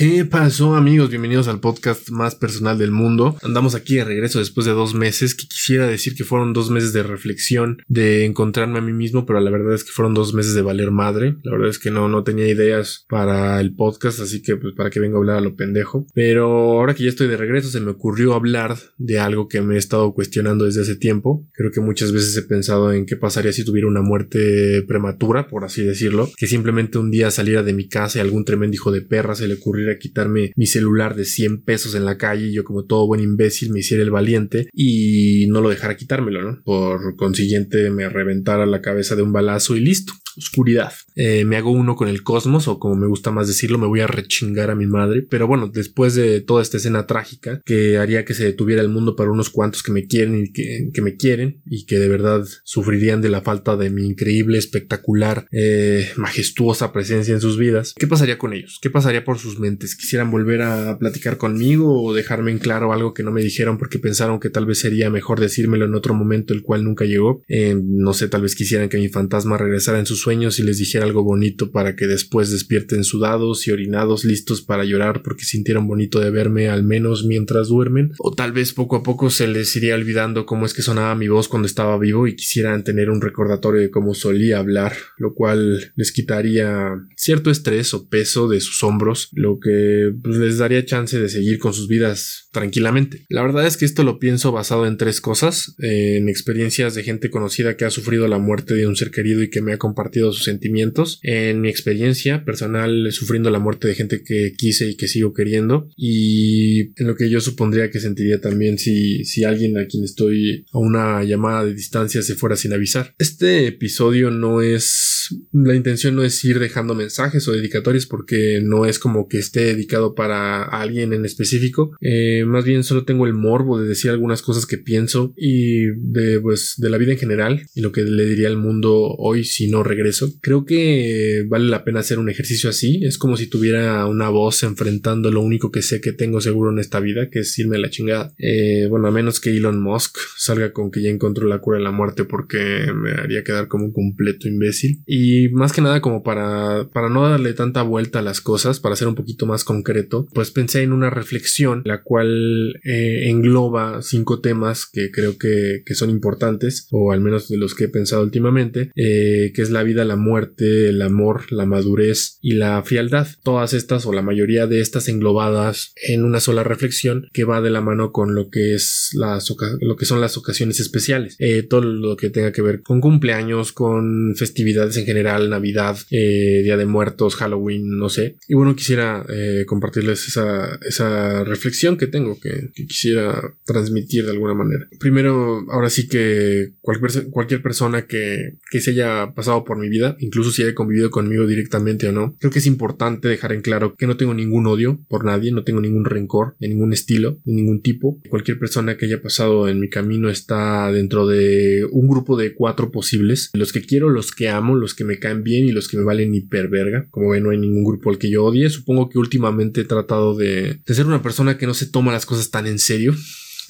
¿Qué pasó amigos? Bienvenidos al podcast más personal del mundo. Andamos aquí de regreso después de dos meses, que quisiera decir que fueron dos meses de reflexión, de encontrarme a mí mismo, pero la verdad es que fueron dos meses de valer madre. La verdad es que no, no tenía ideas para el podcast, así que pues para que venga a hablar a lo pendejo. Pero ahora que ya estoy de regreso se me ocurrió hablar de algo que me he estado cuestionando desde hace tiempo. Creo que muchas veces he pensado en qué pasaría si tuviera una muerte prematura, por así decirlo, que simplemente un día saliera de mi casa y algún tremendo hijo de perra se le ocurrió a quitarme mi celular de 100 pesos en la calle y yo como todo buen imbécil me hiciera el valiente y no lo dejara quitármelo, ¿no? Por consiguiente me reventara la cabeza de un balazo y listo oscuridad. Eh, me hago uno con el cosmos, o como me gusta más decirlo, me voy a rechingar a mi madre. Pero bueno, después de toda esta escena trágica que haría que se detuviera el mundo para unos cuantos que me quieren y que, me quieren y que de verdad sufrirían de la falta de mi increíble, espectacular, eh, majestuosa presencia en sus vidas, ¿qué pasaría con ellos? ¿Qué pasaría por sus mentes? ¿Quisieran volver a platicar conmigo o dejarme en claro algo que no me dijeron porque pensaron que tal vez sería mejor decírmelo en otro momento el cual nunca llegó? Eh, no sé, tal vez quisieran que mi fantasma regresara en sus sueños y les dijera algo bonito para que después despierten sudados y orinados listos para llorar porque sintieron bonito de verme al menos mientras duermen. O tal vez poco a poco se les iría olvidando cómo es que sonaba mi voz cuando estaba vivo y quisieran tener un recordatorio de cómo solía hablar, lo cual les quitaría cierto estrés o peso de sus hombros, lo que pues, les daría chance de seguir con sus vidas tranquilamente. La verdad es que esto lo pienso basado en tres cosas, en experiencias de gente conocida que ha sufrido la muerte de un ser querido y que me ha compartido sus sentimientos. En mi experiencia personal, sufriendo la muerte de gente que quise y que sigo queriendo. Y en lo que yo supondría que sentiría también si, si alguien a quien estoy a una llamada de distancia se fuera sin avisar. Este episodio no es la intención no es ir dejando mensajes o dedicatorias porque no es como que esté dedicado para alguien en específico. Eh, más bien solo tengo el morbo de decir algunas cosas que pienso y de, pues, de la vida en general y lo que le diría al mundo hoy si no regreso. Creo que vale la pena hacer un ejercicio así. Es como si tuviera una voz enfrentando lo único que sé que tengo seguro en esta vida, que es irme a la chingada. Eh, bueno, a menos que Elon Musk salga con que ya encontró la cura de la muerte porque me haría quedar como un completo imbécil. Y y más que nada como para, para no darle tanta vuelta a las cosas, para ser un poquito más concreto, pues pensé en una reflexión la cual eh, engloba cinco temas que creo que, que, son importantes, o al menos de los que he pensado últimamente, eh, que es la vida, la muerte, el amor, la madurez y la frialdad. Todas estas o la mayoría de estas englobadas en una sola reflexión que va de la mano con lo que es las lo que son las ocasiones especiales. Eh, todo lo que tenga que ver con cumpleaños, con festividades en general, Navidad, eh, Día de Muertos, Halloween, no sé. Y bueno, quisiera eh, compartirles esa, esa reflexión que tengo, que, quisiera transmitir de alguna manera. Primero, ahora sí que cualquier, cualquier persona que, que se haya pasado por mi vida, incluso si haya convivido conmigo directamente o no, creo que es importante dejar en claro que no tengo ningún odio por nadie, no tengo ningún rencor de ningún estilo, de ningún tipo. Cualquier persona que haya pasado en mi camino está dentro de un grupo de cuatro posibles, los que quiero, los que amo, los que que me caen bien y los que me valen hiperverga. Como ven, no hay ningún grupo al que yo odie. Supongo que últimamente he tratado de, de ser una persona que no se toma las cosas tan en serio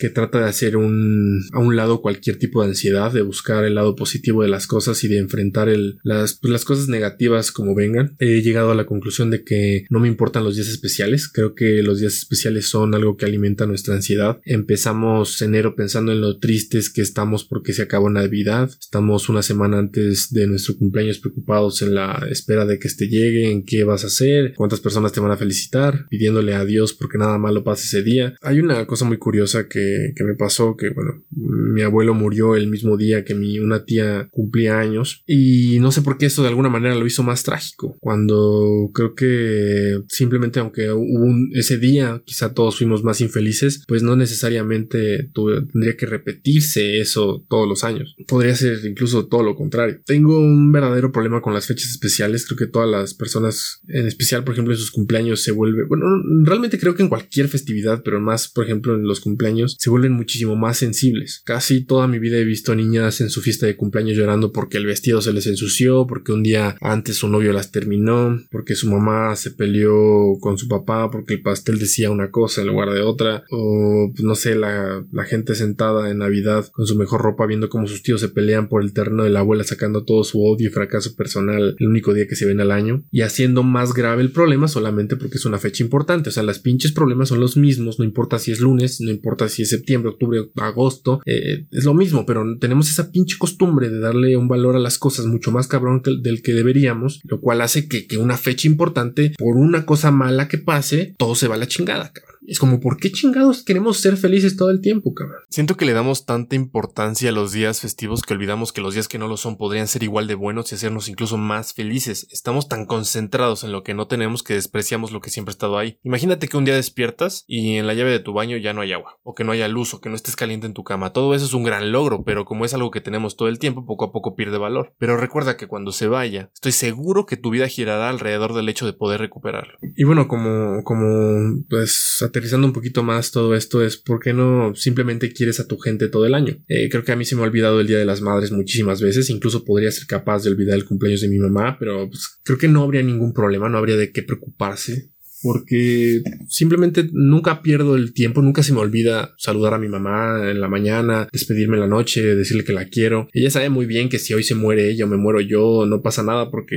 que trata de hacer un, a un lado cualquier tipo de ansiedad, de buscar el lado positivo de las cosas y de enfrentar el, las, pues, las cosas negativas como vengan. He llegado a la conclusión de que no me importan los días especiales. Creo que los días especiales son algo que alimenta nuestra ansiedad. Empezamos enero pensando en lo tristes que estamos porque se acabó Navidad. Estamos una semana antes de nuestro cumpleaños preocupados en la espera de que este llegue, en qué vas a hacer, cuántas personas te van a felicitar, pidiéndole a Dios porque nada malo pase ese día. Hay una cosa muy curiosa que que, me pasó, que bueno, mi abuelo murió el mismo día que mi una tía cumplía años. Y no sé por qué eso de alguna manera lo hizo más trágico, cuando creo que simplemente aunque hubo un, ese día quizá todos fuimos más infelices, pues no necesariamente tendría que repetirse eso todos los años, podría ser incluso todo lo contrario. Tengo un verdadero problema con las fechas especiales, creo que todas las personas, en especial por ejemplo en sus cumpleaños se vuelve, bueno, realmente creo que en cualquier festividad, pero más por ejemplo en los cumpleaños se vuelven muchísimo más sensibles. Casi toda mi vida he visto niñas en su fiesta de cumpleaños llorando porque el vestido se les ensució, porque un día antes su novio las terminó, porque su mamá se peleó con su papá, porque el pastel decía una cosa en lugar de otra, o pues, no sé, la, la gente sentada en Navidad con su mejor ropa viendo cómo sus tíos se pelean por el terreno de la abuela sacando todo su odio y fracaso personal el único día que se ven al año y haciendo más grave el problema solamente porque es una fecha importante. O sea, las pinches problemas son los mismos, no importa si es lunes, no importa si es septiembre, octubre, agosto, eh, es lo mismo, pero tenemos esa pinche costumbre de darle un valor a las cosas mucho más cabrón del que deberíamos, lo cual hace que, que una fecha importante, por una cosa mala que pase, todo se va a la chingada, cabrón. Es como, ¿por qué chingados queremos ser felices todo el tiempo, cabrón? Siento que le damos tanta importancia a los días festivos que olvidamos que los días que no lo son podrían ser igual de buenos y hacernos incluso más felices. Estamos tan concentrados en lo que no tenemos que despreciamos lo que siempre ha estado ahí. Imagínate que un día despiertas y en la llave de tu baño ya no hay agua, o que no haya luz, o que no estés caliente en tu cama. Todo eso es un gran logro, pero como es algo que tenemos todo el tiempo, poco a poco pierde valor. Pero recuerda que cuando se vaya, estoy seguro que tu vida girará alrededor del hecho de poder recuperarlo. Y bueno, como, como, pues, aterrizando un poquito más todo esto es por qué no simplemente quieres a tu gente todo el año. Eh, creo que a mí se me ha olvidado el Día de las Madres muchísimas veces, incluso podría ser capaz de olvidar el cumpleaños de mi mamá, pero pues, creo que no habría ningún problema, no habría de qué preocuparse porque simplemente nunca pierdo el tiempo, nunca se me olvida saludar a mi mamá en la mañana, despedirme en la noche, decirle que la quiero. Ella sabe muy bien que si hoy se muere ella o me muero yo, no pasa nada porque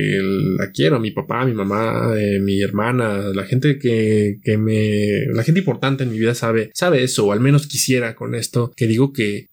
la quiero, mi papá, mi mamá, eh, mi hermana, la gente que, que me, la gente importante en mi vida sabe, sabe eso, o al menos quisiera con esto, que digo que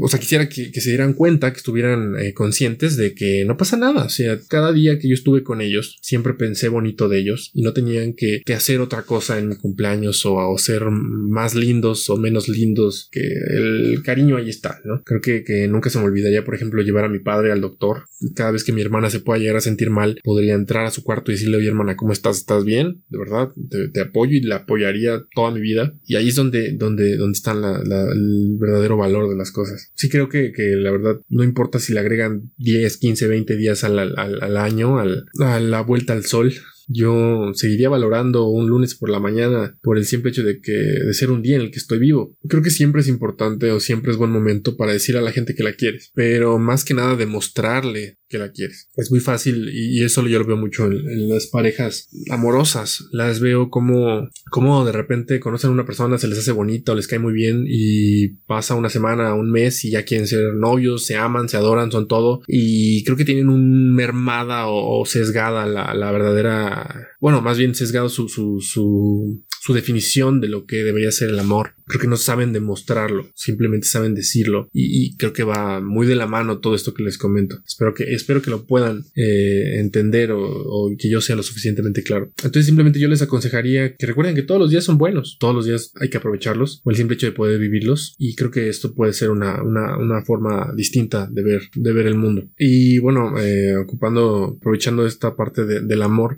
o sea, quisiera que, se dieran cuenta, que estuvieran eh, conscientes de que no pasa nada. O sea, cada día que yo estuve con ellos, siempre pensé bonito de ellos y no tenían que, hacer otra cosa en mi cumpleaños o, o, ser más lindos o menos lindos, que el cariño ahí está, ¿no? Creo que, que nunca se me olvidaría, por ejemplo, llevar a mi padre al doctor. Cada vez que mi hermana se pueda llegar a sentir mal, podría entrar a su cuarto y decirle, oye hermana, ¿cómo estás? ¿Estás bien? De verdad, te, apoyo y la apoyaría toda mi vida. Y ahí es donde, donde, donde está el verdadero valor de la cosas. Sí creo que, que la verdad no importa si le agregan 10, 15, 20 días al, al, al año, al, a la vuelta al sol, yo seguiría valorando un lunes por la mañana por el simple hecho de que de ser un día en el que estoy vivo. Creo que siempre es importante o siempre es buen momento para decir a la gente que la quieres, pero más que nada demostrarle que la quieres. Es muy fácil y, eso yo lo veo mucho en, las parejas amorosas. Las veo como, como de repente conocen a una persona, se les hace bonito, les cae muy bien y pasa una semana, un mes y ya quieren ser novios, se aman, se adoran, son todo y creo que tienen un mermada o, sesgada la, la verdadera bueno, más bien sesgado su, su, su, definición de lo que debería ser el amor. Creo que no saben demostrarlo, simplemente saben decirlo y, creo que va muy de la mano todo esto que les comento. Espero que, espero que lo puedan eh, entender o, que yo sea lo suficientemente claro. Entonces simplemente yo les aconsejaría que recuerden que todos los días son buenos, todos los días hay que aprovecharlos o el simple hecho de poder vivirlos y creo que esto puede ser una, una, una forma distinta de ver, de ver el mundo. Y bueno, eh, ocupando, aprovechando esta parte del amor,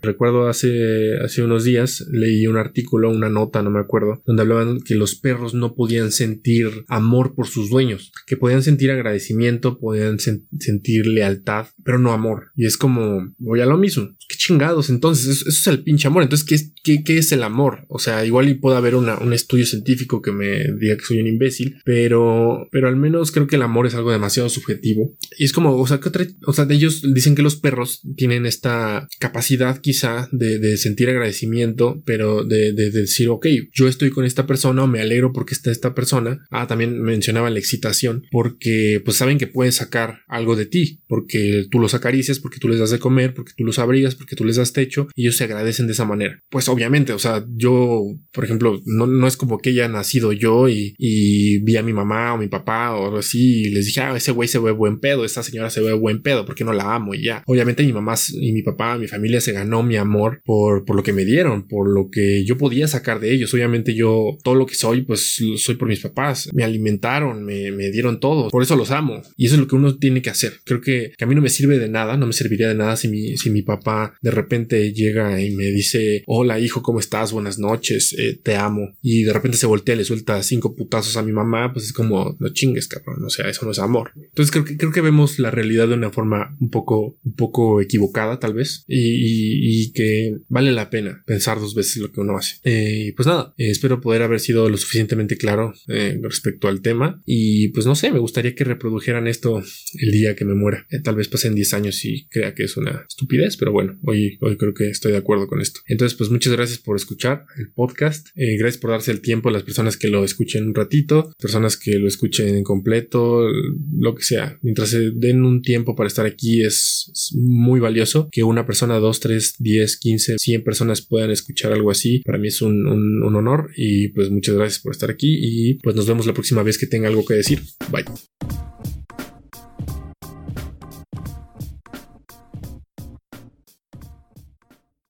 hace, hace unos días leí un artículo, una nota, no me acuerdo, donde hablaban que los perros no podían sentir amor por sus dueños, que podían sentir agradecimiento, podían sentir lealtad, pero no amor. Y es como, voy a lo mismo. Qué chingados, entonces, eso, es el pinche amor. Entonces, ¿qué, qué, qué es el amor? O sea, igual y puede haber un estudio científico que me diga que soy un imbécil, pero, pero al menos creo que el amor es algo demasiado subjetivo. Y es como, o sea, que otra, o sea, ellos dicen que los perros tienen esta capacidad quizá de, de sentir agradecimiento, pero de, de, de decir, ok, yo estoy con esta persona o me alegro porque está esta persona. Ah, también mencionaba la excitación, porque pues saben que pueden sacar algo de ti, porque tú los acaricias, porque tú les das de comer, porque tú los abrigas, porque tú les das techo, y ellos se agradecen de esa manera. Pues obviamente, o sea, yo, por ejemplo, no, no es como que haya nacido yo y, y vi a mi mamá o mi papá o algo así y les dije, ah, ese güey se ve buen pedo, esta señora se ve buen pedo, porque no la amo y ya. Obviamente mi mamá y mi papá, mi familia se ganó mi amor por, por lo que me dieron, por lo que yo podía sacar de ellos. Obviamente yo, todo lo que soy, pues soy por mis papás, me alimentaron, me, me, dieron todo, por eso los amo. Y eso es lo que uno tiene que hacer. Creo que, a mí no me sirve de nada, no me serviría de nada si mi, si mi papá de repente llega y me dice, hola hijo, ¿cómo estás? Buenas noches, eh, te amo. Y de repente se voltea y le suelta cinco putazos a mi mamá, pues es como, no chingues, cabrón, o sea, eso no es amor. Entonces creo que, creo que vemos la realidad de una forma un poco, un poco equivocada tal vez y, que vale la pena pensar dos veces lo que uno hace. Eh, pues nada, eh, espero poder haber sido lo suficientemente claro eh, respecto al tema y pues no sé, me gustaría que reprodujeran esto el día que me muera. tal vez pasen 10 años y crea que es una estupidez, pero bueno, hoy, hoy creo que estoy de acuerdo con esto. Entonces, pues muchas gracias por escuchar el podcast. gracias por darse el tiempo a las personas que lo escuchen un ratito, personas que lo escuchen en completo, lo que sea. Mientras se den un tiempo para estar aquí es, es muy valioso que una persona, dos, tres, diez, quince, cien personas puedan escuchar algo así. Para mí es un, un, un honor y pues muchas gracias por estar aquí y pues nos vemos la próxima vez que tenga algo que decir. Bye.